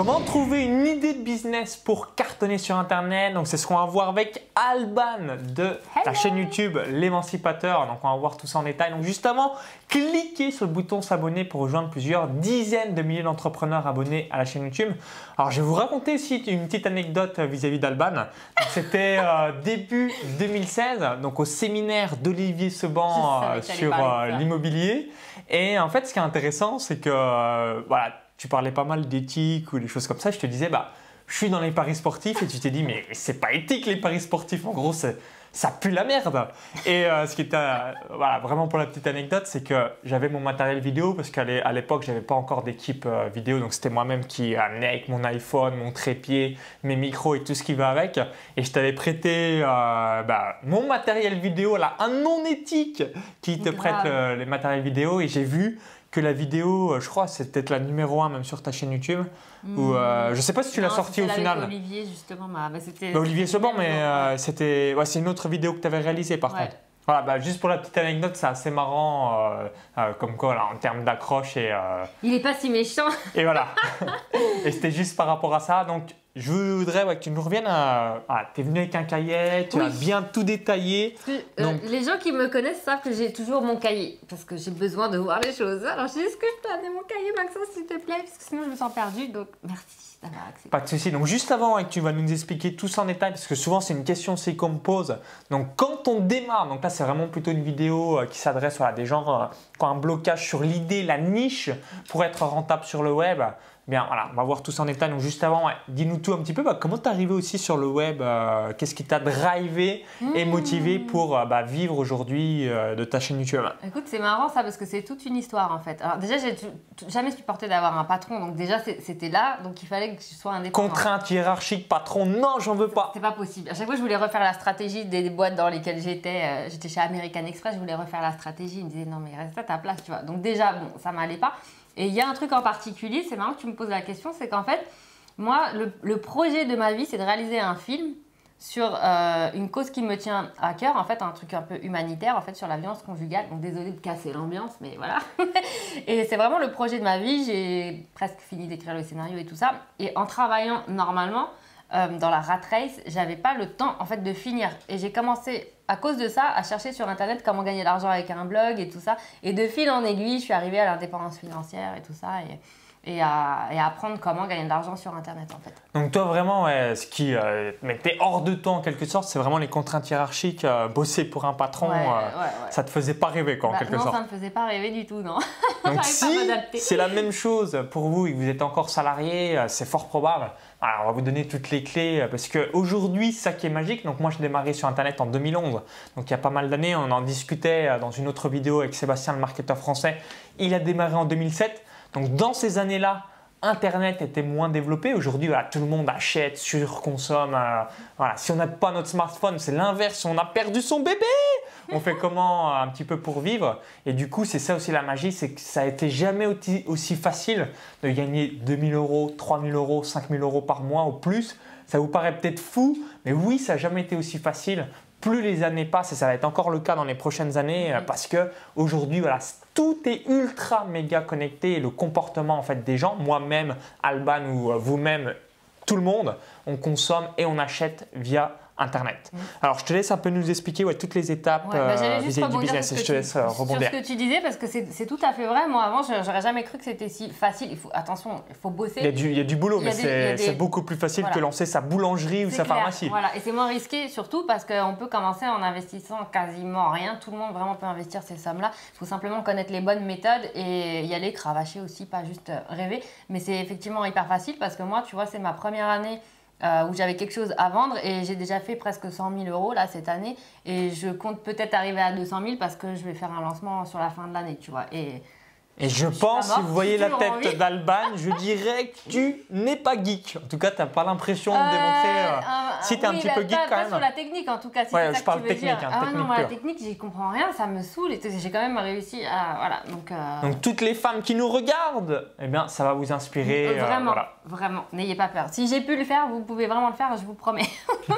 Comment trouver une idée de business pour cartonner sur Internet? Donc c'est ce qu'on va voir avec Alban de la chaîne YouTube L'émancipateur. Donc on va voir tout ça en détail. Donc juste avant, cliquez sur le bouton s'abonner pour rejoindre plusieurs dizaines de milliers d'entrepreneurs abonnés à la chaîne YouTube. Alors je vais vous raconter aussi une petite anecdote vis-à-vis d'Alban. C'était euh, début 2016, donc au séminaire d'Olivier Seban euh, sur euh, l'immobilier. Et en fait ce qui est intéressant, c'est que voilà tu parlais pas mal d'éthique ou des choses comme ça, je te disais, bah, je suis dans les paris sportifs et tu t'es dit, mais c'est pas éthique les paris sportifs, en gros, ça pue la merde. Et euh, ce qui était, euh, voilà, vraiment pour la petite anecdote, c'est que j'avais mon matériel vidéo parce qu'à l'époque, j'avais pas encore d'équipe euh, vidéo, donc c'était moi-même qui amenais avec mon iPhone, mon trépied, mes micros et tout ce qui va avec. Et je t'avais prêté bah, mon matériel vidéo, là, un non éthique qui te prête les matériels vidéo et j'ai vu que la vidéo, euh, je crois, c'est peut-être la numéro 1 même sur ta chaîne YouTube. Mmh. Euh, je sais pas si tu l'as sortie au final. Olivier justement, bah, c'était. Bah, Olivier Seban, mais euh, c'était, ouais, c'est une autre vidéo que tu avais réalisée par contre. Voilà, bah, juste pour la petite anecdote, c'est assez marrant, comme quoi, là, en termes d'accroche et. Il est pas si méchant. Et voilà. et c'était juste par rapport à ça. Donc, je voudrais que tu nous reviennes à. Ah, tu es venu avec un cahier, tu as bien tout détaillé. Euh, les gens qui me connaissent savent que j'ai toujours mon cahier parce que j'ai besoin de voir les choses. Alors je dis est-ce que je peux amener mon cahier, Maxence, s'il te plaît? Parce que sinon je me sens perdue. Donc merci d'avoir accepté. Pas de souci. Donc juste avant que tu vas nous expliquer tout ça en détail, parce que souvent c'est une question aussi qu'on me pose. Donc quand on démarre, donc là c'est vraiment plutôt une vidéo euh, qui s'adresse à des gens euh, qui ont un blocage sur l'idée, la niche pour être rentable sur le web. Bien, voilà, on va voir tout ça en détail. Donc, juste avant, dis-nous tout un petit peu. Bah, comment t'es arrivé aussi sur le web euh, Qu'est-ce qui t'a drivé et mmh. motivé pour euh, bah, vivre aujourd'hui euh, de ta chaîne YouTube? Écoute, c'est marrant ça parce que c'est toute une histoire en fait. Alors, déjà, j'ai jamais supporté d'avoir un patron. Donc, déjà, c'était là. Donc, il fallait que je sois indépendant. Contrainte hiérarchique, patron, non, j'en veux pas. C'est pas possible. À chaque fois, je voulais refaire la stratégie des boîtes dans lesquelles j'étais. j'étais chez American Express, je voulais refaire la stratégie. Il me disait non, mais reste à ta place, tu vois. Donc, déjà, bon, ça m'allait pas. Et il y a un truc en particulier, c'est marrant que tu me poses la question, c'est qu'en fait, moi, le, projet de ma vie, c'est de réaliser un film sur euh, une cause qui me tient à cœur, en fait, un truc un peu humanitaire, en fait, sur la violence conjugale. Donc, désolée de casser l'ambiance, mais voilà. et c'est vraiment le projet de ma vie. J'ai presque fini d'écrire le scénario et tout ça. Et en travaillant normalement, euh, dans la rat race, j'avais pas le temps en fait de finir. Et j'ai commencé à cause de ça à chercher sur internet comment gagner de l'argent avec un blog et tout ça. Et de fil en aiguille, je suis arrivée à l'indépendance financière et tout ça. Et, et à, apprendre comment gagner de l'argent sur Internet en fait. Donc toi vraiment, ce qui euh, mettait hors de temps en quelque sorte, c'est vraiment les contraintes hiérarchiques, euh, bosser pour un patron, euh, ça te faisait pas rêver quoi en bah, quelque sorte. Non, ça me faisait pas rêver du tout, non. Donc si c'est la même chose pour vous et que vous êtes encore salarié, c'est fort probable. Alors, on va vous donner toutes les clés parce qu'aujourd'hui, ça qui est magique, donc moi je démarré sur Internet en 2011, donc il y a pas mal d'années, on en discutait dans une autre vidéo avec Sébastien, le marketeur français, il a démarré en 2007. Donc dans ces années-là, Internet était moins développé. Aujourd'hui, tout le monde achète, surconsomme. Euh, voilà. Si on n'a pas notre smartphone, c'est l'inverse. On a perdu son bébé. On fait comment euh, un petit peu pour vivre? Et du coup, c'est ça aussi la magie, c'est que ça a été jamais aussi, facile de gagner 2000 euros, 3000 euros, 5000 euros par mois ou plus. Ça vous paraît peut-être fou, mais oui, ça n'a jamais été aussi facile plus les années passent, et ça va être encore le cas dans les prochaines années, euh, parce que aujourd'hui, voilà, tout est ultra méga connecté et le comportement en fait des gens, moi-même, Alban ou euh, vous-même, tout le monde, on consomme et on achète via Internet. Mm. Alors, je te laisse un peu nous expliquer ouais, toutes les étapes ouais, bah, euh, vis du business je te laisse euh, rebondir. Sur ce que tu disais, parce que c'est tout à fait vrai. Moi, avant, j'aurais jamais cru que c'était si facile. Il faut, attention, il faut bosser. Il y a du, il y a du boulot, mais c'est beaucoup plus facile que lancer sa boulangerie ou sa pharmacie. Voilà, et c'est moins risqué surtout parce qu'on peut commencer en investissant quasiment rien. Tout le monde vraiment peut investir ces sommes-là. Il faut simplement connaître les bonnes méthodes et y aller cravacher aussi, pas juste rêver. Mais c'est effectivement hyper facile parce que moi, tu vois, c'est ma première année euh, où j'avais quelque chose à vendre et j'ai déjà fait presque 100 000 euros là cette année et je compte peut-être arriver à 200 000 parce que je vais faire un lancement sur la fin de l'année, tu vois. Et et je, pense, si vous voyez la tête d'Alban, je dirais que tu n'es pas geek. En tout cas, tu n'as pas l'impression de euh, démontrer. Euh, si tu es un petit peu geek quand même. sur la technique, en tout cas. Si ouais, je parle technique. Hein, ah technique non, moi, la technique, j'y comprends rien, ça me saoule. Et j'ai quand même réussi à. Voilà. Donc, euh, donc, toutes les femmes qui nous regardent, eh bien, ça va vous inspirer. Vraiment, voilà. vraiment. N'ayez pas peur. Si j'ai pu le faire, vous pouvez vraiment le faire, je vous promets.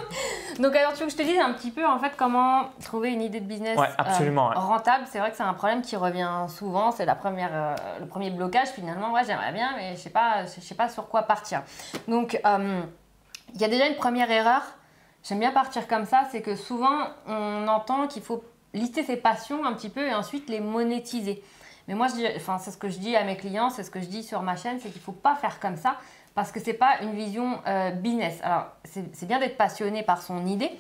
donc, alors, tu veux que je te dise un petit peu, en fait, comment trouver une idée de business absolument, rentable? C'est vrai que c'est un problème qui revient souvent. C'est la première euh, le premier blocage, finalement, ouais, j'aimerais bien, mais je sais pas, je sais pas sur quoi partir. Donc, euh, il y a déjà une première erreur. J'aime bien partir comme ça, c'est que souvent, on entend qu'il faut lister ses passions un petit peu et ensuite les monétiser. Mais moi, enfin, c'est ce que je dis à mes clients, c'est ce que je dis sur ma chaîne, c'est qu'il ne faut pas faire comme ça parce que ce n'est pas une vision business. Alors, c'est bien d'être passionné par son idée,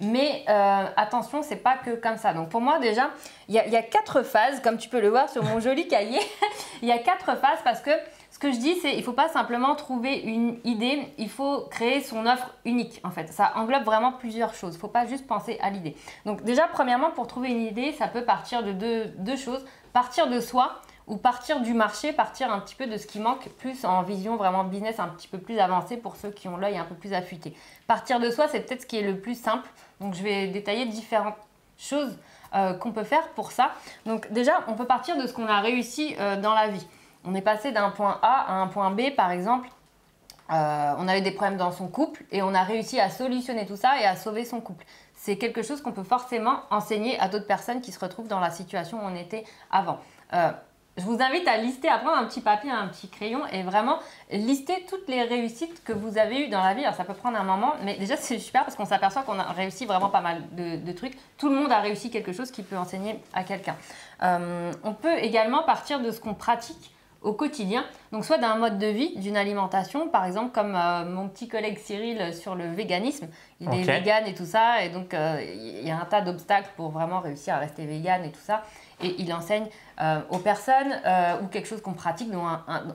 mais euh, attention, c'est pas que comme ça. Donc pour moi déjà, il y, a quatre phases, comme tu peux le voir sur mon joli cahier. Il y a quatre phases parce que ce que je dis, c'est il faut pas simplement trouver une idée, il faut créer son offre unique en fait. Ça englobe vraiment plusieurs choses. Il faut pas juste penser à l'idée. Donc déjà, premièrement, pour trouver une idée, ça peut partir de deux choses. Partir de soi ou partir du marché, partir un petit peu de ce qui manque, plus en vision vraiment business un petit peu plus avancée pour ceux qui ont l'œil un peu plus affûté. Partir de soi, c'est peut-être ce qui est le plus simple. Donc je vais détailler différentes choses euh, qu'on peut faire pour ça. Donc déjà, on peut partir de ce qu'on a réussi euh, dans la vie. On est passé d'un point A à un point B, par exemple. Euh, on a eu des problèmes dans son couple et on a réussi à solutionner tout ça et à sauver son couple. C'est quelque chose qu'on peut forcément enseigner à d'autres personnes qui se retrouvent dans la situation où on était avant. Je vous invite à lister, à prendre un petit papier, un petit crayon et vraiment lister toutes les réussites que vous avez eues dans la vie. Alors ça peut prendre un moment, mais déjà c'est super parce qu'on s'aperçoit qu'on a réussi vraiment pas mal de, trucs. Tout le monde a réussi quelque chose qui peut enseigner à quelqu'un. Euh, on peut également partir de ce qu'on pratique au quotidien. Donc soit d'un mode de vie, d'une alimentation, par exemple comme euh, mon petit collègue Cyril sur le véganisme. Il est vegan et tout ça, et donc euh, il y a un tas d'obstacles pour vraiment réussir à rester vegan et tout ça et il enseigne euh, aux personnes euh, ou quelque chose qu'on pratique, donc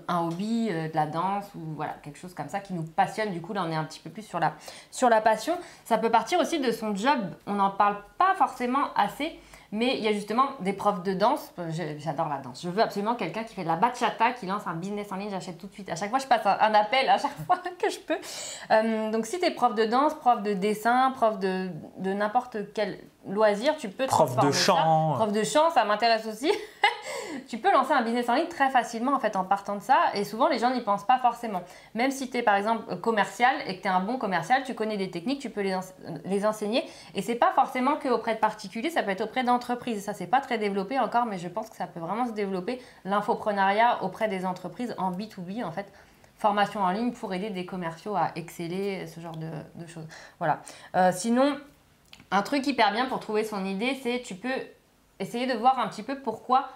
un, hobby, euh, de la danse ou voilà, quelque chose comme ça qui nous passionne. Du coup, là, on est un petit peu plus sur la, sur la passion. Ça peut partir aussi de son job. On n'en parle pas forcément assez. Mais il y a justement des profs de danse. J'adore la danse. Je veux absolument quelqu'un qui fait de la bachata, qui lance un business en ligne. J'achète tout de suite. À chaque fois, je passe un, appel, à chaque fois que je peux. donc, si tu es prof de danse, prof de dessin, prof de, de n'importe quel loisir, tu peux prof de chant. Prof de chant, ça m'intéresse aussi. tu peux lancer un business en ligne très facilement en fait en partant de ça et souvent les gens n'y pensent pas forcément. Même si tu es par exemple commercial et que tu es un bon commercial, tu connais des techniques, tu peux les, les enseigner et c'est pas forcément que auprès de particuliers, ça peut être auprès d'entreprises. Ça c'est pas très développé encore mais je pense que ça peut vraiment se développer l'infoprenariat auprès des entreprises en B2B en fait formation en ligne pour aider des commerciaux à exceller, ce genre de, choses. Voilà. Euh, sinon, un truc hyper bien pour trouver son idée, c'est tu peux essayer de voir un petit peu pourquoi.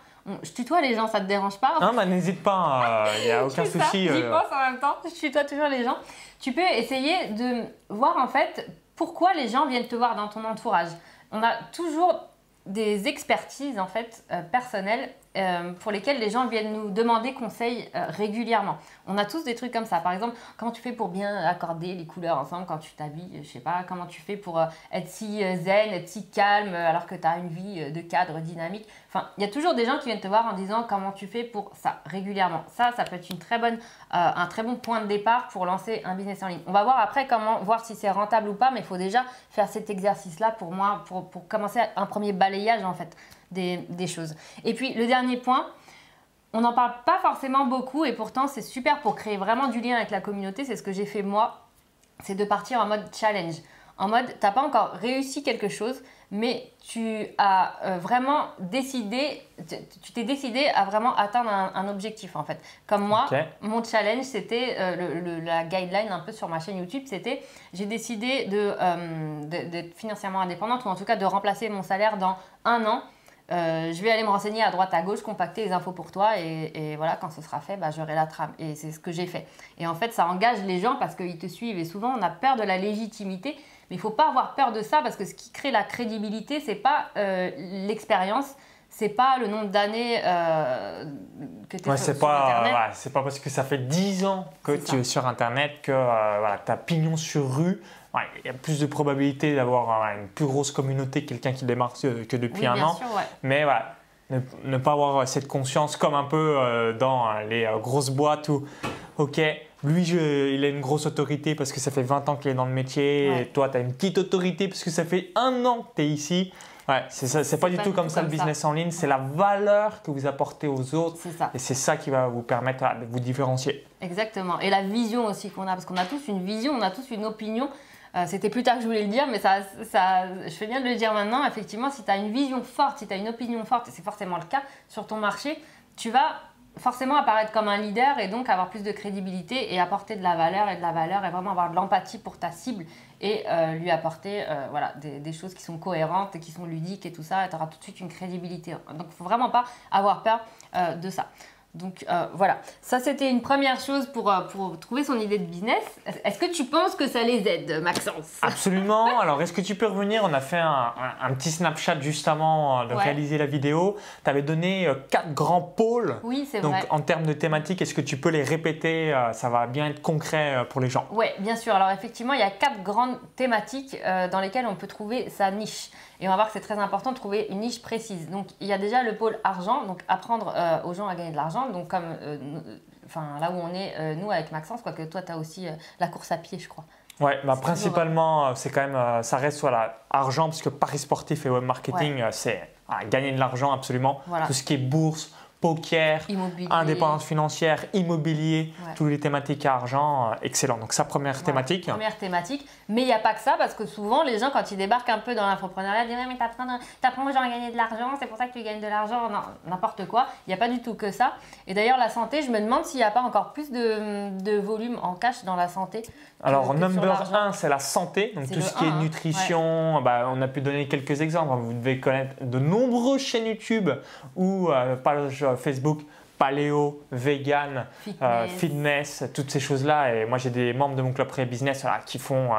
Je tutoie les gens, ça te dérange pas Non, bah n'hésite pas, il euh, n'y a aucun souci. J'y euh. pense en même temps, je tutoie toujours les gens. Tu peux essayer de voir en fait pourquoi les gens viennent te voir dans ton entourage. On a toujours des expertises en fait euh, personnelles euh, pour lesquelles les gens viennent nous demander conseil euh, régulièrement. On a tous des trucs comme ça. Par exemple, comment tu fais pour bien accorder les couleurs ensemble quand tu t'habilles, je sais pas, comment tu fais pour être si zen, être si calme alors que tu as une vie de cadre dynamique. Enfin, il y a toujours des gens qui viennent te voir en disant comment tu fais pour ça régulièrement. Ça, ça peut être une très bonne, un très bon point de départ pour lancer un business en ligne. On va voir après comment voir si c'est rentable ou pas, mais il faut déjà faire cet exercice-là pour moi, pour, commencer un premier balai en fait des, choses. Et puis le dernier point, on n'en parle pas forcément beaucoup et pourtant c'est super pour créer vraiment du lien avec la communauté. C'est ce que j'ai fait moi, c'est de partir en mode challenge. En mode, t'as pas encore réussi quelque chose, mais tu as euh, vraiment décidé, tu t'es décidé à vraiment atteindre un, objectif en fait. Comme moi, mon challenge c'était euh, la guideline un peu sur ma chaîne YouTube, c'était j'ai décidé euh, d'être financièrement indépendante ou en tout cas de remplacer mon salaire dans un an. Je vais aller me renseigner à droite à gauche, compacter les infos pour toi et, voilà, quand ce sera fait, bah, j'aurai la trame. Et c'est ce que j'ai fait. Et en fait, ça engage les gens parce qu'ils te suivent et souvent on a peur de la légitimité mais il ne faut pas avoir peur de ça parce que ce qui crée la crédibilité, c'est pas euh, l'expérience, c'est pas le nombre d'années euh, que tu es sur, pas, Internet. c'est pas parce que ça fait 10 ans que tu es sur Internet que euh, voilà, tu as pignon sur rue. Il y a plus de probabilité d'avoir une plus grosse communauté, quelqu'un qui démarre que depuis un an. Mais voilà, ne, pas avoir cette conscience comme un peu dans les grosses boîtes où, ok, lui, il a une grosse autorité parce que ça fait 20 ans qu'il est dans le métier. Et toi, tu as une petite autorité parce que ça fait un an que tu es ici. Ouais, c'est pas, du tout comme ça le business en ligne. C'est la valeur que vous apportez aux autres. Ça. Et c'est ça qui va vous permettre de vous différencier. Exactement. Et la vision aussi qu'on a. Parce qu'on a tous une vision, on a tous une opinion. Euh, c'était plus tard que je voulais le dire, mais je fais bien de le dire maintenant. Effectivement, si tu as une vision forte, si tu as une opinion forte, et c'est forcément le cas sur ton marché, tu vas forcément apparaître comme un leader et donc avoir plus de crédibilité et apporter de la valeur et de la valeur et vraiment avoir de l'empathie pour ta cible et euh, lui apporter euh, voilà, des, choses qui sont cohérentes et qui sont ludiques et tout ça, et tu auras tout de suite une crédibilité. Donc il ne faut vraiment pas avoir peur de ça. Donc euh, voilà, ça c'était une première chose pour, euh, pour trouver son idée de business. Est-ce que tu penses que ça les aide, Maxence? Absolument. Alors est-ce que tu peux revenir? On a fait un, petit Snapchat juste avant de réaliser la vidéo. Tu avais donné quatre grands pôles. Oui, c'est vrai. Donc en termes de thématiques, est-ce que tu peux les répéter? Ça va bien être concret pour les gens. Oui, bien sûr. Alors effectivement, il y a quatre grandes thématiques dans lesquelles on peut trouver sa niche. Et on va voir que c'est très important de trouver une niche précise. Donc il y a déjà le pôle argent, donc apprendre euh, aux gens à gagner de l'argent. Donc comme euh, enfin, là où on est, euh, nous avec Maxence, quoique toi tu as aussi la course à pied, je crois. Ouais, bah principalement, c'est quand même, ça reste voilà, argent, parce que Paris sportif et web marketing, c'est gagner de l'argent absolument. Tout ce qui est bourse, poker, indépendance financière, immobilier, toutes les thématiques à argent, euh, excellent. Donc ça, première thématique. Première thématique. Mais il n'y a pas que ça, parce que souvent, les gens, quand ils débarquent un peu dans l'entrepreneuriat, disent « mais t'apprends aux gens à gagner de l'argent, c'est pour ça que tu gagnes de l'argent. » Non, n'importe quoi. Il n'y a pas du tout que ça. Et d'ailleurs, la santé, je me demande s'il n'y a pas encore plus de, de, volume en cash dans la santé. Alors, number 1, c'est la santé. Donc tout ce qui est hein. nutrition, bah, on a pu donner quelques exemples. Vous devez connaître de nombreuses chaînes YouTube ou euh, pages Facebook paléo, vegan, fitness, euh, toutes ces choses-là. Et moi, j'ai des membres de mon club pré business qui font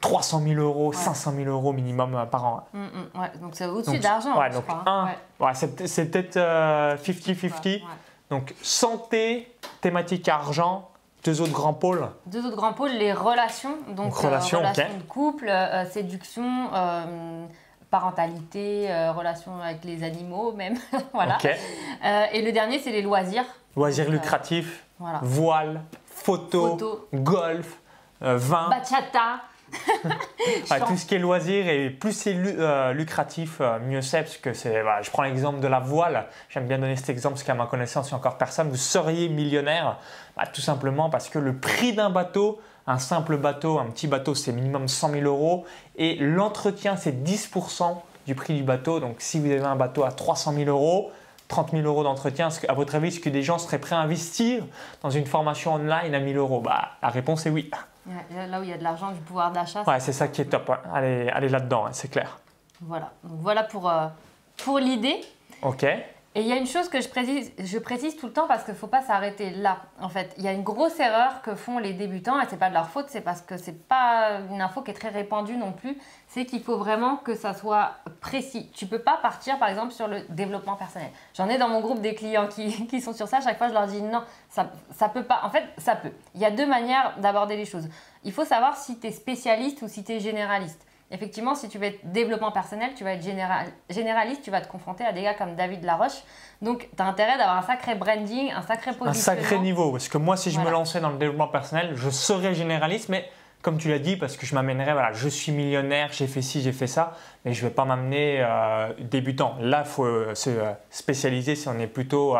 300 000 euros, 500 000 euros minimum euh, par an. Mm, mm, ouais. Donc, c'est au-dessus d'argent. Ouais, donc, hein. c'est peut-être 50-50. Euh, donc, santé, thématique argent, deux autres grands pôles. Deux autres grands pôles, les relations. Donc, relations, de couple, séduction parentalité, euh, relation avec les animaux même. voilà. Euh, et le dernier, c'est les loisirs. Loisirs euh, lucratifs, voile, photo, golf, vin. Bachata. tout ce qui est loisirs et plus c'est lucratif, mieux c'est parce que c'est. je prends l'exemple de la voile. J'aime bien donner cet exemple parce qu'à ma connaissance, il n'y a encore personne. Vous seriez millionnaire, bah, tout simplement parce que le prix d'un bateau un simple bateau, un petit bateau, c'est minimum 100 000 euros. Et l'entretien, c'est 10% du prix du bateau. Donc si vous avez un bateau à 300 000 euros, 30 000 euros d'entretien, à votre avis, est-ce que des gens seraient prêts à investir dans une formation online à 1000 euros? Bah, La réponse est oui. Là où il y a de l'argent, du pouvoir d'achat. Ouais, c'est ça qui est top. Allez, allez là-dedans, hein, c'est clair. Voilà. Donc voilà pour, euh, pour l'idée. Ok. Et il y a une chose que je précise, je précise tout le temps parce qu'il ne faut pas s'arrêter là. En fait, il y a une grosse erreur que font les débutants et c'est pas de leur faute, c'est parce que c'est pas une info qui est très répandue non plus. C'est qu'il faut vraiment que ça soit précis. Tu peux pas partir par exemple sur le développement personnel. J'en ai dans mon groupe des clients qui, sont sur ça. Chaque fois, je leur dis non, ça, ça peut pas. En fait, ça peut. Il y a deux manières d'aborder les choses. Il faut savoir si tu es spécialiste ou si tu es généraliste. Effectivement, si tu veux être développement personnel, tu vas être généraliste, tu vas te confronter à des gars comme David Laroche. Donc, tu as intérêt d'avoir un sacré branding, un sacré positionnement. Un sacré niveau. Parce que moi, si je me lançais dans le développement personnel, je serais généraliste, mais comme tu l'as dit, parce que je m'amènerais, voilà, je suis millionnaire, j'ai fait ci, j'ai fait ça, mais je ne vais pas m'amener euh, débutant. Là, il faut euh, se euh, spécialiser si on est plutôt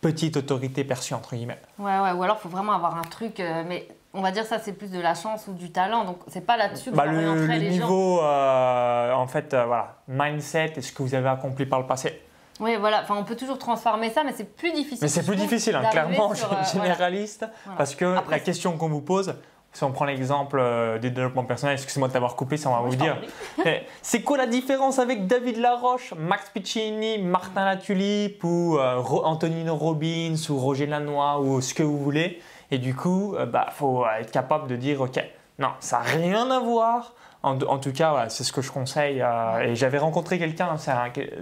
petite autorité perçue, entre guillemets. Ouais, ouais, ou alors il faut vraiment avoir un truc, mais on va dire ça c'est plus de la chance ou du talent. Donc c'est pas là-dessus que bah, le, le niveau euh, en fait euh, voilà mindset et ce que vous avez accompli par le passé. Oui voilà. Enfin on peut toujours transformer ça mais c'est plus difficile. Mais c'est plus difficile hein, clairement euh, généraliste parce que la question qu'on vous pose si on prend l'exemple du développement personnel, excusez-moi de t'avoir coupé, ça on va vous dire. C'est quoi la différence avec David Laroche, Max Piccini, Martin Latulippe ou Antonino Robbins ou Roger Lanois ou ce que vous voulez? Et du coup, il euh, bah, faut être capable de dire, OK, non, ça n'a rien à voir. En, tout cas, c'est ce que je conseille. Euh, et j'avais rencontré quelqu'un,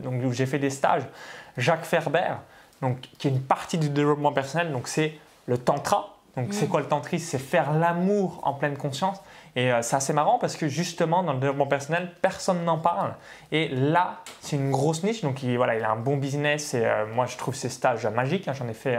donc où j'ai fait des stages, Jacques Ferber, donc, qui est une partie du développement personnel. Donc, c'est le tantra. Donc, c'est mm. quoi le tantrisme C'est faire l'amour en pleine conscience. Et euh, c'est assez marrant parce que justement, dans le développement personnel, personne n'en parle. Et là, c'est une grosse niche. Donc, il, voilà, il a un bon business. Et moi, je trouve ces stages magiques. Hein, j'en ai fait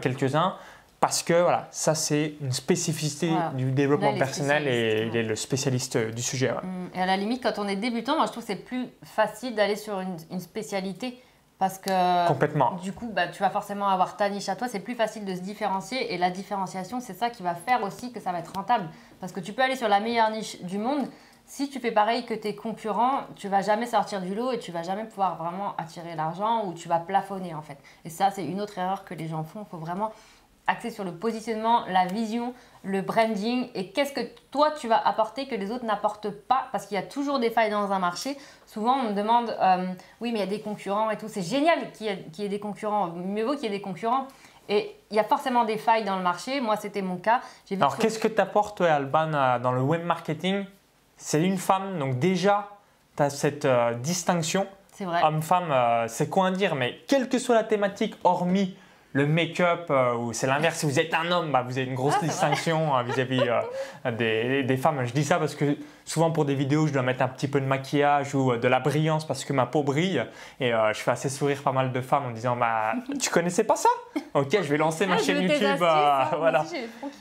quelques-uns parce que voilà, ça c'est une spécificité du développement personnel et il est le spécialiste du sujet. Mm. Et à la limite, quand on est débutant, moi je trouve que c'est plus facile d'aller sur une, spécialité parce que Complètement. du coup, bah, tu vas forcément avoir ta niche à toi, c'est plus facile de se différencier et la différenciation, c'est ça qui va faire aussi que ça va être rentable. Parce que tu peux aller sur la meilleure niche du monde, si tu fais pareil que tes concurrents, tu vas jamais sortir du lot et tu vas jamais pouvoir vraiment attirer l'argent ou tu vas plafonner en fait. Et ça, c'est une autre erreur que les gens font. Il faut vraiment axer sur le positionnement, la vision, le branding et qu'est-ce que toi tu vas apporter que les autres n'apportent pas? Parce qu'il y a toujours des failles dans un marché. Souvent on me demande euh, oui mais il y a des concurrents et tout. C'est génial qu'il y, ait des concurrents. Mieux vaut qu'il y ait des concurrents. Et il y a forcément des failles dans le marché. Moi c'était mon cas. Alors qu'est-ce que tu apportes Alban euh, dans le web marketing? C'est une femme donc déjà tu as cette euh, distinction. C'est vrai. Homme-femme, c'est quoi à dire, mais quelle que soit la thématique, hormis le make-up, euh, ou c'est l'inverse, si vous êtes un homme, bah, vous avez une grosse ah, distinction euh, vis-à-vis euh, des, des, femmes. Je dis ça parce que souvent pour des vidéos, je dois mettre un petit peu de maquillage ou de la brillance parce que ma peau brille. Et je fais assez sourire pas mal de femmes en disant bah, Tu connaissais pas ça? Ok, je vais lancer ma ah, chaîne YouTube. voilà.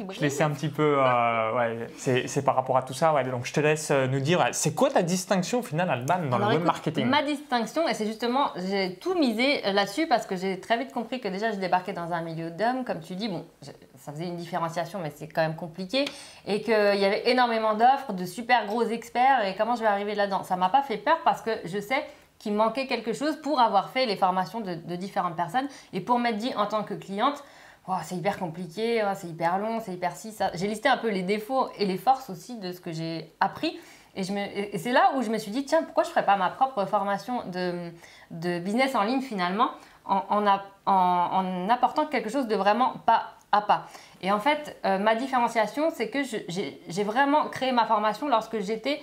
Je laissais un petit peu. ouais, c'est par rapport à tout ça. Ouais. Donc je te laisse nous dire c'est quoi ta distinction au final, Alban, dans le web marketing? Ma distinction, et c'est justement, j'ai tout misé là-dessus parce que j'ai très vite compris que déjà je débarque dans un milieu d'hommes, comme tu dis, bon, ça faisait une différenciation, mais c'est quand même compliqué, et qu'il y avait énormément d'offres, de super gros experts, et comment je vais arriver là-dedans? Ça m'a pas fait peur parce que je sais qu'il manquait quelque chose pour avoir fait les formations de, différentes personnes, et pour m'être dit en tant que cliente, oh, c'est hyper compliqué, oh, c'est hyper long, c'est hyper si. J'ai listé un peu les défauts et les forces aussi de ce que j'ai appris. Et, et c'est là où je me suis dit, tiens, pourquoi je ne ferais pas ma propre formation de, de business en ligne finalement en, en, apportant quelque chose de vraiment pas pas. Et en fait, euh, ma différenciation, c'est que j'ai vraiment créé ma formation lorsque j'étais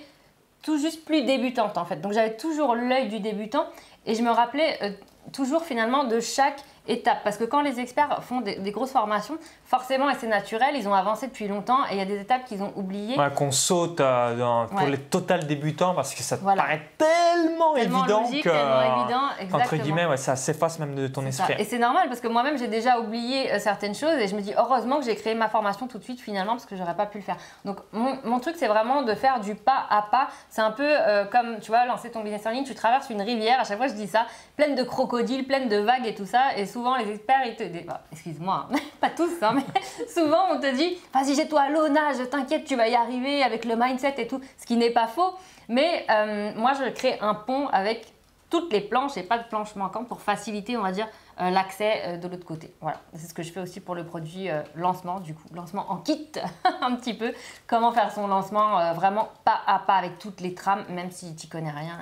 tout juste plus débutante en fait. Donc j'avais toujours l'œil du débutant et je me rappelais euh, toujours finalement de chaque étape. Parce que quand les experts font des, grosses formations, forcément, et c'est naturel, ils ont avancé depuis longtemps et il y a des étapes qu'ils ont oubliées. qu'on saute euh, dans, pour les total débutants parce que ça te paraît tellement, évident que, tellement évident, entre guillemets, ça s'efface même de ton esprit. Et c'est normal parce que moi-même, j'ai déjà oublié euh, certaines choses et je me dis heureusement que j'ai créé ma formation tout de suite finalement parce que j'aurais pas pu le faire. Donc mon, mon truc, c'est vraiment de faire du pas à pas. C'est un peu euh, comme, tu vois, lancer ton business en ligne, tu traverses une rivière, à chaque fois je dis ça, pleine de crocodiles, pleine de vagues et tout ça. Et souvent, les experts, ils te disent, excuse-moi, hein, pas tous, hein, souvent, on te dit, vas-y, jette-toi à l'eau, nage, t'inquiète, tu vas y arriver avec le mindset et tout, ce qui n'est pas faux. Mais euh, moi, je crée un pont avec toutes les planches et pas de planches manquantes pour faciliter, on va dire, euh, l'accès euh, de l'autre côté. Voilà, c'est ce que je fais aussi pour le produit lancement, du coup, lancement en kit, un petit peu. Comment faire son lancement vraiment pas à pas avec toutes les trames, même si tu connais rien.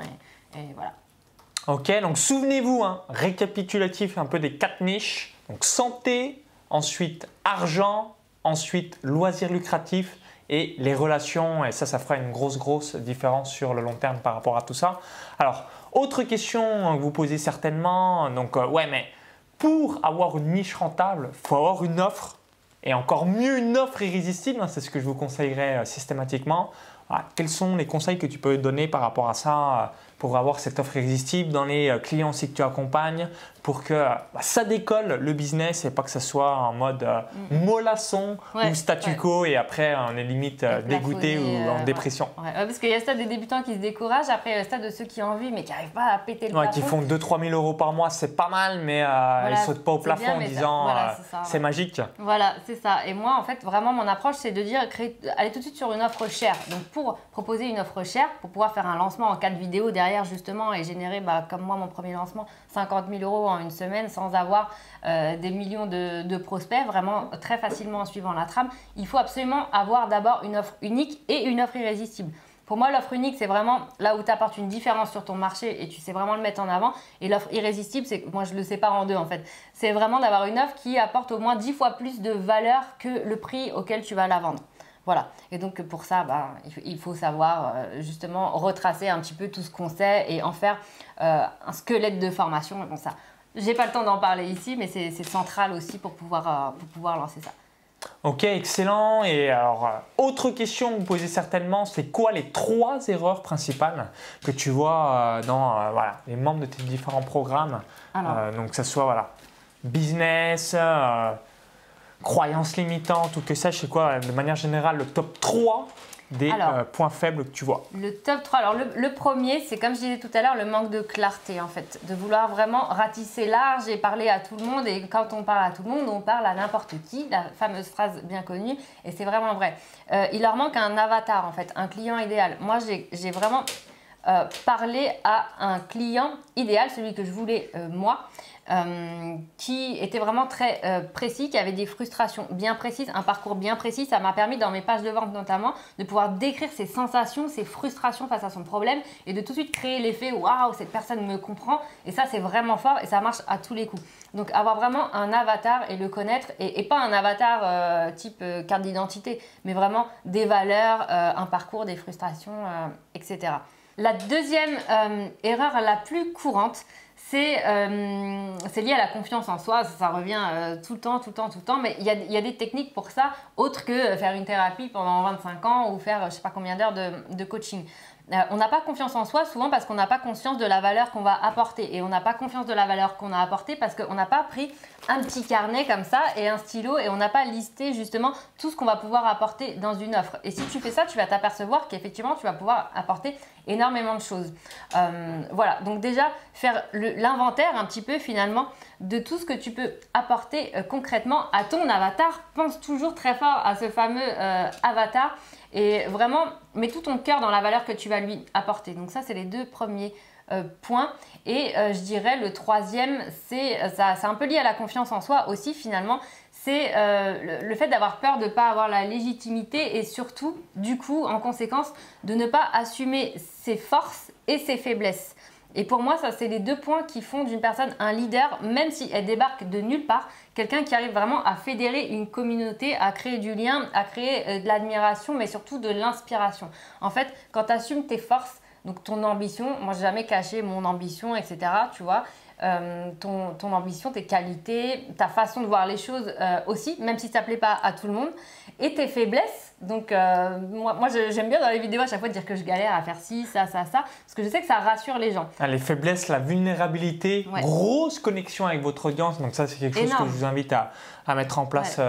et voilà. Ok, donc souvenez-vous, hein, récapitulatif un peu des quatre niches. Santé, ensuite argent, ensuite loisirs lucratifs et les relations. Et ça, ça fera une grosse, grosse différence sur le long terme par rapport à tout ça. Alors, autre question que vous posez certainement. Donc, euh, ouais, mais pour avoir une niche rentable, faut avoir une offre. Et encore mieux, une offre irrésistible. Hein, c'est ce que je vous conseillerais euh, systématiquement. quels sont les conseils que tu peux donner par rapport à ça euh, pour avoir cette offre irrésistible dans les euh, clients aussi que tu accompagnes pour que bah, ça décolle le business et pas que ça soit en mode euh, mollasson ou statu quo et après on est limite euh, dégoûté ou en dépression. parce qu'il y a le stade des débutants qui se découragent, après il y a le stade de ceux qui ont envie mais qui n'arrivent pas à péter le plafond. Qui font 2-3 000 euros par mois, c'est pas mal, mais ils ne sautent pas au plafond en disant c'est magique. Voilà, c'est ça. Et moi en fait, vraiment mon approche c'est de dire créer, aller tout de suite sur une offre chère. Donc pour proposer une offre chère, pour pouvoir faire un lancement en 4 vidéos derrière justement et générer, bah, comme moi mon premier lancement, 50 000 euros en une semaine sans avoir euh, des millions de, prospects, vraiment très facilement en suivant la trame, il faut absolument avoir d'abord une offre unique et une offre irrésistible. Pour moi, l'offre unique, c'est vraiment là où tu apportes une différence sur ton marché et tu sais vraiment le mettre en avant. Et l'offre irrésistible, c'est moi je le sépare en deux en fait. C'est vraiment d'avoir une offre qui apporte au moins 10 fois plus de valeur que le prix auquel tu vas la vendre. Voilà. Et donc pour ça, bah, il faut savoir euh, justement retracer un petit peu tout ce qu'on sait et en faire euh, un squelette de formation. Bon, ça, j'ai pas le temps d'en parler ici, mais c'est central aussi pour pouvoir, euh, pour pouvoir lancer ça. Ok, excellent. Et alors, autre question que vous posez certainement, c'est quoi les trois erreurs principales que tu vois dans voilà, les membres de tes différents programmes? Donc, que ce soit voilà, business, croyances limitantes ou que sais-je, c'est quoi de manière générale le top 3 des euh, points faibles que tu vois Le top 3, alors le, premier, c'est comme je disais tout à l'heure, le manque de clarté en fait. De vouloir vraiment ratisser large et parler à tout le monde. Et quand on parle à tout le monde, on parle à n'importe qui, la fameuse phrase bien connue. Et c'est vraiment vrai. Euh, il leur manque un avatar en fait, un client idéal. Moi, j'ai vraiment euh, parlé à un client idéal, celui que je voulais moi. Euh, qui était vraiment très euh, précis, qui avait des frustrations bien précises, un parcours bien précis. Ça m'a permis dans mes pages de vente notamment de pouvoir décrire ses sensations, ses frustrations face à son problème et de tout de suite créer l'effet waouh, cette personne me comprend. Et ça, c'est vraiment fort et ça marche à tous les coups. Donc avoir vraiment un avatar et le connaître et, pas un avatar euh, type carte d'identité, mais vraiment des valeurs, un parcours, des frustrations, etc. La deuxième erreur la plus courante, euh, c'est lié à la confiance en soi, ça, revient euh, tout le temps, tout le temps, tout le temps, mais il y a, des techniques pour ça, autres que faire une thérapie pendant 25 ans ou faire je sais pas combien d'heures de, coaching. Euh, on n'a pas confiance en soi souvent parce qu'on n'a pas conscience de la valeur qu'on va apporter. Et on n'a pas confiance de la valeur qu'on a apportée parce qu'on n'a pas pris un petit carnet comme ça et un stylo et on n'a pas listé justement tout ce qu'on va pouvoir apporter dans une offre. Et si tu fais ça, tu vas t'apercevoir qu'effectivement, tu vas pouvoir apporter énormément de choses. Euh, voilà, donc déjà, faire l'inventaire un petit peu finalement de tout ce que tu peux apporter euh, concrètement à ton avatar. Pense toujours très fort à ce fameux avatar et vraiment, mets tout ton cœur dans la valeur que tu vas lui apporter. Donc ça, c'est les deux premiers euh, points. Et euh, je dirais le troisième, c'est euh, c'est un peu lié à la confiance en soi aussi finalement. C'est le, fait d'avoir peur de ne pas avoir la légitimité et surtout, du coup, en conséquence, de ne pas assumer ses forces et ses faiblesses. Et pour moi, ça, c'est les deux points qui font d'une personne un leader, même si elle débarque de nulle part, quelqu'un qui arrive vraiment à fédérer une communauté, à créer du lien, à créer euh, de l'admiration, mais surtout de l'inspiration. En fait, quand tu assumes tes forces, donc ton ambition, moi, j'ai jamais caché mon ambition, etc., tu vois, euh, ton, ton, ambition, tes qualités, ta façon de voir les choses euh, aussi, même si ça ne plaît pas à tout le monde, et tes faiblesses. Donc, euh, moi, moi j'aime bien dans les vidéos à chaque fois dire que je galère à faire ci, ça, ça, ça, parce que je sais que ça rassure les gens. Ah, les faiblesses, la vulnérabilité, grosse connexion avec votre audience. Donc, ça, c'est quelque chose que je vous invite à, à mettre en place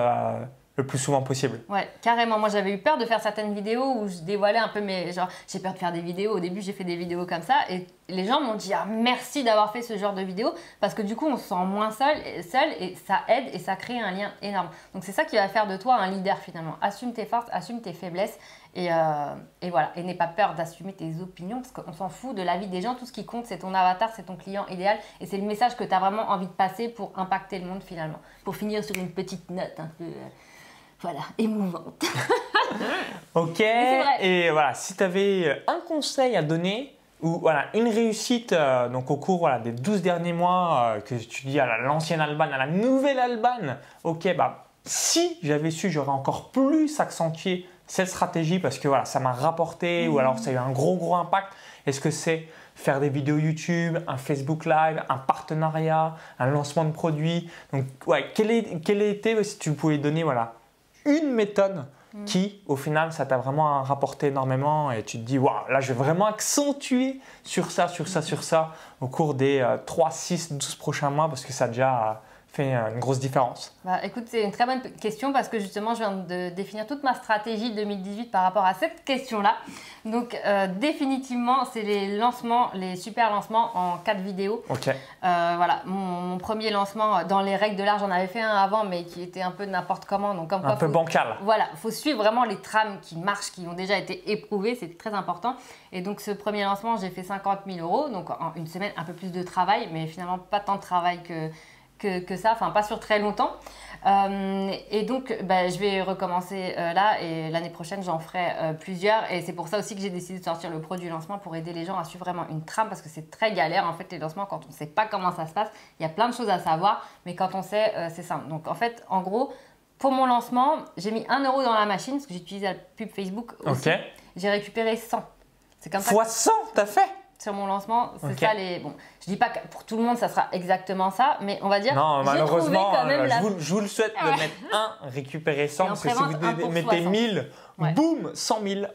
le plus souvent possible. Ouais, carrément. Moi, j'avais eu peur de faire certaines vidéos où je dévoilais un peu mes. Genre, j'ai peur de faire des vidéos. Au début, j'ai fait des vidéos comme ça. Et les gens m'ont dit ah, merci d'avoir fait ce genre de vidéo. Parce que du coup, on se sent moins seul, seul et ça aide et ça crée un lien énorme. Donc, c'est ça qui va faire de toi un leader finalement. Assume tes forces, assume tes faiblesses. Et, euh, et voilà. Et n'aie pas peur d'assumer tes opinions parce qu'on s'en fout de la vie des gens. Tout ce qui compte, c'est ton avatar, c'est ton client idéal. Et c'est le message que tu as vraiment envie de passer pour impacter le monde finalement. Pour finir sur une petite note un peu. Euh, voilà, émouvante. ok, et voilà, si tu avais un conseil à donner, ou voilà, une réussite euh, donc au cours voilà, des 12 derniers mois euh, que tu dis à l'ancienne Alban, à la nouvelle Alban, ok, bah si j'avais su, j'aurais encore plus accentué cette stratégie parce que voilà, ça m'a rapporté ou alors ça a eu un gros gros impact. Est-ce que c'est faire des vidéos YouTube, un Facebook Live, un partenariat, un lancement de produit Donc ouais, quel, est, quel était, si tu pouvais donner voilà, une méthode mm. qui, au final, ça t'a vraiment rapporté énormément et tu te dis, waouh, là, je vais vraiment accentuer sur ça, sur ça, sur ça au cours des 3, 6, 12 prochains mois parce que ça a déjà fait une grosse différence bah, Écoute, c'est une très bonne question parce que justement, je viens de définir toute ma stratégie 2018 par rapport à cette question-là. Donc, euh, définitivement, c'est les lancements, les super lancements en 4 vidéos. Ok. Euh, voilà, mon, premier lancement dans les règles de l'art, j'en avais fait un avant, mais qui était un peu n'importe comment. Donc, un peu bancal. Voilà, il faut suivre vraiment les trames qui marchent, qui ont déjà été éprouvées, c'est très important. Et donc, ce premier lancement, j'ai fait 50 000 euros. Donc, en une semaine, un peu plus de travail, mais finalement, pas tant de travail que que, ça, enfin pas sur très longtemps. Euh, et donc, bah, je vais recommencer euh, là et l'année prochaine, j'en ferai euh, plusieurs. Et c'est pour ça aussi que j'ai décidé de sortir le produit lancement pour aider les gens à suivre vraiment une trame parce que c'est très galère en fait les lancements quand on ne sait pas comment ça se passe. Il y a plein de choses à savoir, mais quand on sait, c'est simple. Donc en fait, en gros, pour mon lancement, j'ai mis 1 euro dans la machine parce que j'utilise la pub Facebook aussi. J'ai récupéré 100. C'est comme ça. Fois 100, t'as fait? Sur mon lancement. C'est ça les. Bon, je dis pas que pour tout le monde ça sera exactement ça, mais on va dire. Non, malheureusement, quand même je, vous, le souhaite de mettre un, récupérer 100, parce que si vous mettez 1000, boum, 100 000. Ouais,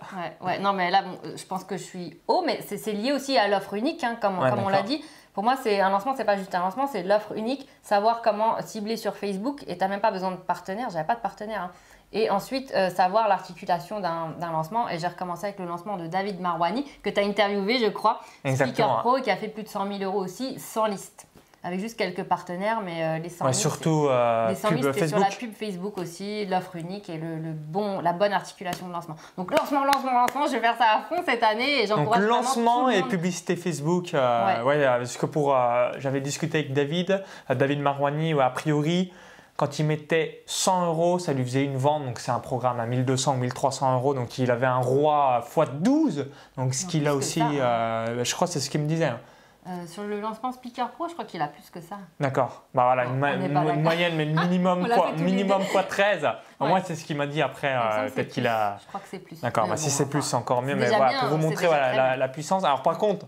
ouais, non, mais là, bon, je pense que je suis haut, mais c'est lié aussi à l'offre unique, hein, comme, comme on l'a dit. Pour moi, c'est un lancement, c'est pas juste un lancement, c'est l'offre unique, savoir comment cibler sur Facebook. Et tu n'as même pas besoin de partenaire. J'avais pas de partenaire. Hein. Et ensuite euh, savoir l'articulation d'un lancement. Et j'ai recommencé avec le lancement de David Marwani, que tu as interviewé, je crois, Exactement. speaker pro, qui a fait plus de 100 000 euros aussi, sans liste. Avec juste quelques partenaires, mais euh, les 100 000, Ouais, c'est- surtout euh, les 100 000, pub c'était sur la Facebook. pub Facebook aussi, l'offre unique et le, le bon, la bonne articulation de lancement. Donc lancement, lancement, lancement, je vais faire ça à fond cette année et Donc j'encourage vraiment lancement et publicité Facebook, ouais. parce que pour, j'avais discuté avec David, David Marwani, a priori, quand il mettait 100 euros, ça lui faisait une vente, donc c'est un programme à 1200 ou 1300 euros, donc il avait un roi x 12, donc ce qu'il a aussi, ça, hein. euh, je crois que c'est ce qu'il me disait. hein. Euh, sur le lancement Speaker Pro, je crois qu'il a plus que ça. D'accord. Bah voilà, Non, une, moyenne, mais minimum quoi, minimum quoi 13. Ouais. Moi, c'est ce qu'il m'a dit après. Euh, Peut-être qu'il a. Je crois que c'est plus. D'accord, bah, bon, si c'est plus, c'est encore mieux. Mais voilà, bien, pour vous montrer voilà, la, la puissance. Alors par contre,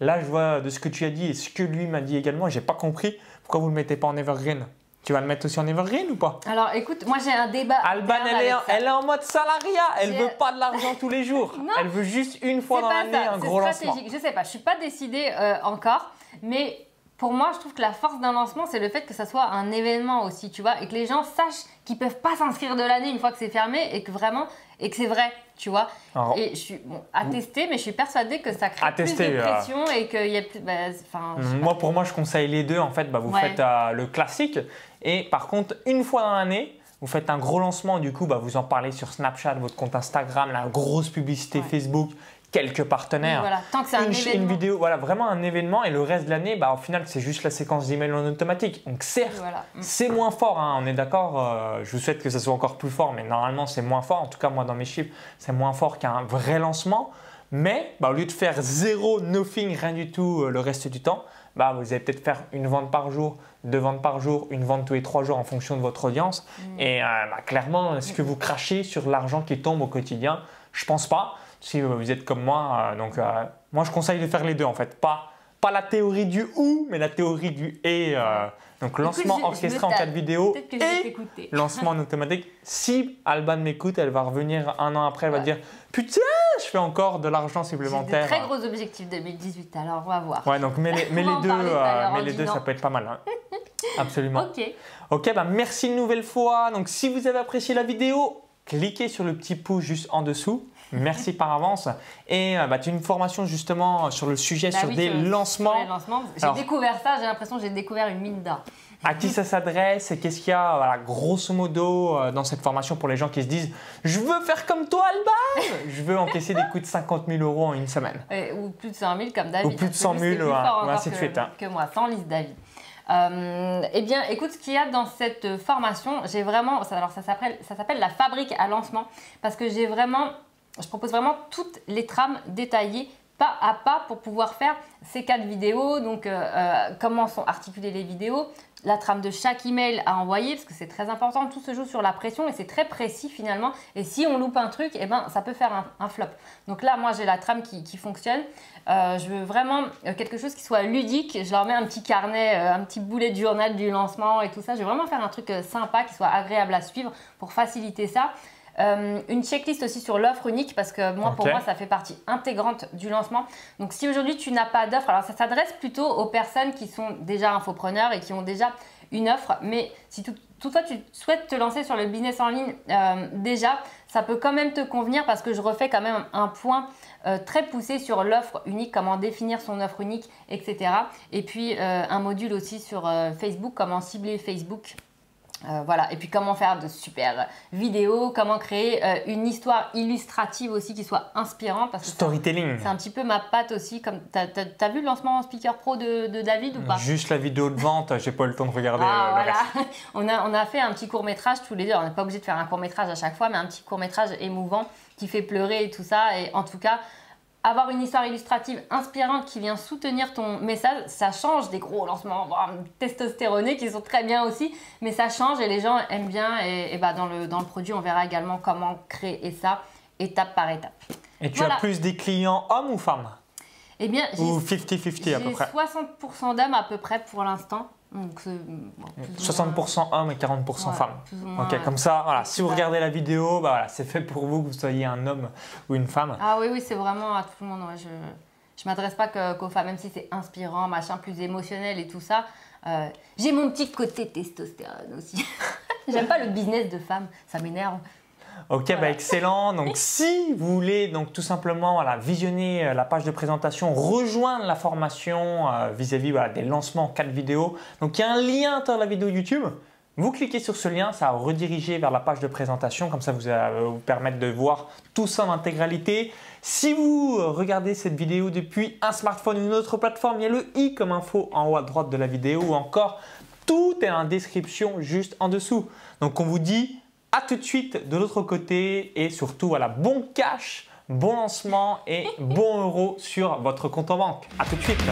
là, je vois de ce que tu as dit et ce que lui m'a dit également, j'ai pas compris pourquoi vous le mettez pas en evergreen. Tu vas le mettre aussi en evergreen ou pas? Alors écoute, moi j'ai un débat. Alban, elle est, en, elle est en mode salariat. Elle veut pas de l'argent tous les jours. Non. elle veut juste une fois dans l'année un gros lancement. Je sais pas, je suis pas décidée euh, encore, mais pour moi, je trouve que la force d'un lancement, c'est le fait que ça soit un événement aussi, tu vois, et que les gens sachent qu'ils peuvent pas s'inscrire de l'année une fois que c'est fermé et que vraiment et que c'est vrai, tu vois. Alors, Et je suis bon, à tester, mais je suis persuadée que ça crée plus tester, de euh. pression et qu'il y a plus. bah, Moi, pour moi, je conseille les deux. En fait, bah, vous Ouais. faites euh, le classique. Et par contre, une fois dans l'année, vous faites un gros lancement. Du coup, bah, vous en parlez sur Snapchat, votre compte Instagram, la grosse publicité Ouais. Facebook, quelques partenaires. Voilà, tant que c'est un Une, une vidéo, voilà, vraiment un événement. Et le reste de l'année, bah, au final, c'est juste la séquence d'emails en automatique. Donc, certes, Voilà. C'est moins fort, hein, on est d'accord. euh, je vous souhaite que ça soit encore plus fort, mais normalement c'est moins fort. En tout cas, moi dans mes chiffres, c'est moins fort qu'un vrai lancement. Mais bah, au lieu de faire zéro, nothing, rien du tout euh, le reste du temps, bah, vous allez peut-être faire une vente par jour, deux ventes par jour, une vente tous les trois jours en fonction de votre audience. Et euh, bah, clairement, est-ce que vous crachez sur l'argent qui tombe au quotidien? Je pense pas. Si vous êtes comme moi, euh, donc euh, moi je conseille de faire les deux en fait. Pas, pas la théorie du ou, mais la théorie du et. donc lancement je orchestré en que je vais et lancement en automatique. Si Alban m'écoute, elle va revenir un an après, elle va Ouais. dire Putain, je fais encore de l'argent supplémentaire. très gros objectifs 2018, alors on va voir. Ouais, donc mets les, mets On va les deux, euh, les deux ça peut être pas mal. hein. Absolument. Ok. Ok, bah merci une nouvelle fois. Donc si vous avez apprécié la vidéo, cliquez sur le petit pouce juste en dessous. Merci par avance. Et euh, bah, tu as une formation justement sur le sujet, Bah sur oui, des sur- lancements. lancements. J'ai découvert ça, j'ai l'impression que j'ai découvert une mine d'or. À qui ça s'adresse et qu'est-ce qu'il y a, voilà, grosso modo, euh, dans cette formation pour les gens qui se disent Je veux faire comme toi, Alban Je veux encaisser des coûts de 50 000 euros en une semaine. Et- ou plus de 100 000 comme David. Ou plus de Parce que 100 lui, 000, c'est plus ouais, fort ouais, encore ainsi de que, suite, hein. que moi, sans liste David. Euh, eh bien, écoute, ce qu'il y a dans cette formation, j'ai vraiment, alors ça s'appelle, ça s'appelle la fabrique à lancement, parce que j'ai vraiment, je propose vraiment toutes les trames détaillées pas à pas pour pouvoir faire ces quatre vidéos. Donc, euh, euh, comment sont articulées les vidéos, la trame de chaque email à envoyer, parce que c'est très important. Tout se joue sur la pression et c'est très précis finalement. Et si on loupe un truc, eh ben, ça peut faire un, flop. Donc là, moi, j'ai la trame qui, fonctionne. Euh, je veux vraiment quelque chose qui soit ludique. Je leur mets un petit carnet, un petit boulet de journal du lancement et tout ça. Je veux vraiment faire un truc sympa, qui soit agréable à suivre pour faciliter ça. Euh, une checklist aussi sur l'offre unique parce que moi, pour moi, ça fait partie intégrante du lancement. Donc, si aujourd'hui tu n'as pas d'offre, alors ça s'adresse plutôt aux personnes qui sont déjà infopreneurs et qui ont déjà une offre. Mais si tout- toutefois tu souhaites te lancer sur le business en ligne euh, déjà, ça peut quand même te convenir parce que je refais quand même un point euh, très poussé sur l'offre unique, comment définir son offre unique, etc. Et puis euh, un module aussi sur Facebook, comment cibler Facebook. Euh, voilà, et puis comment faire de super vidéos, comment créer euh, une histoire illustrative aussi qui soit inspirante parce que Storytelling. c'est un petit peu ma patte aussi. Comme t'as, vu le lancement en speaker pro de, de David ou pas? Juste la vidéo de vente, j'ai pas eu le temps de regarder Ah, euh, le voilà. on, a, on a fait un petit court métrage tous les deux. On n'est pas obligé de faire un court métrage à chaque fois, mais un petit court métrage émouvant qui fait pleurer et tout ça. Et en tout cas, avoir une histoire illustrative inspirante qui vient soutenir ton message, ça change des gros lancements testostéronés qui sont très bien aussi, mais ça change et les gens aiment bien. Et, et bah dans, le, dans le produit, on verra également comment créer ça étape par étape. Et tu Voilà. as plus des clients hommes ou femmes? Eh bien, Ou 50-50 à peu près? 60% d'hommes à peu près pour l'instant. Donc, c'est, bon, plus ou moins- 60% hommes et 40% Ouais, femmes. moins, Ok, comme ça, voilà, si vous regardez la vidéo, bah voilà, c'est fait pour vous que vous soyez un homme ou une femme. Ah oui, oui, c'est vraiment à tout le monde. ouais, je je m'adresse pas qu'aux femmes, même si c'est inspirant, machin, plus émotionnel et tout ça. Euh, J'ai mon petit côté testostérone aussi. J'aime pas le business de femme, ça m'énerve. Ok, bah excellent. Donc, si vous voulez donc tout simplement voilà, visionner euh, la page de présentation, rejoindre la formation euh, vis-à-vis voilà, des lancements en 4 vidéos, donc il y a un lien dans la vidéo YouTube. Vous cliquez sur ce lien, ça va rediriger vers la page de présentation, comme ça vous va vous permettre de voir tout ça en intégralité. Si vous regardez cette vidéo depuis un smartphone ou une autre plateforme, il y a le i comme info en haut à droite de la vidéo ou encore tout est en description juste en dessous. Donc on vous dit à tout de suite de l'autre côté et surtout voilà bon cash, bon lancement et bon euro sur votre compte en banque. À tout de suite.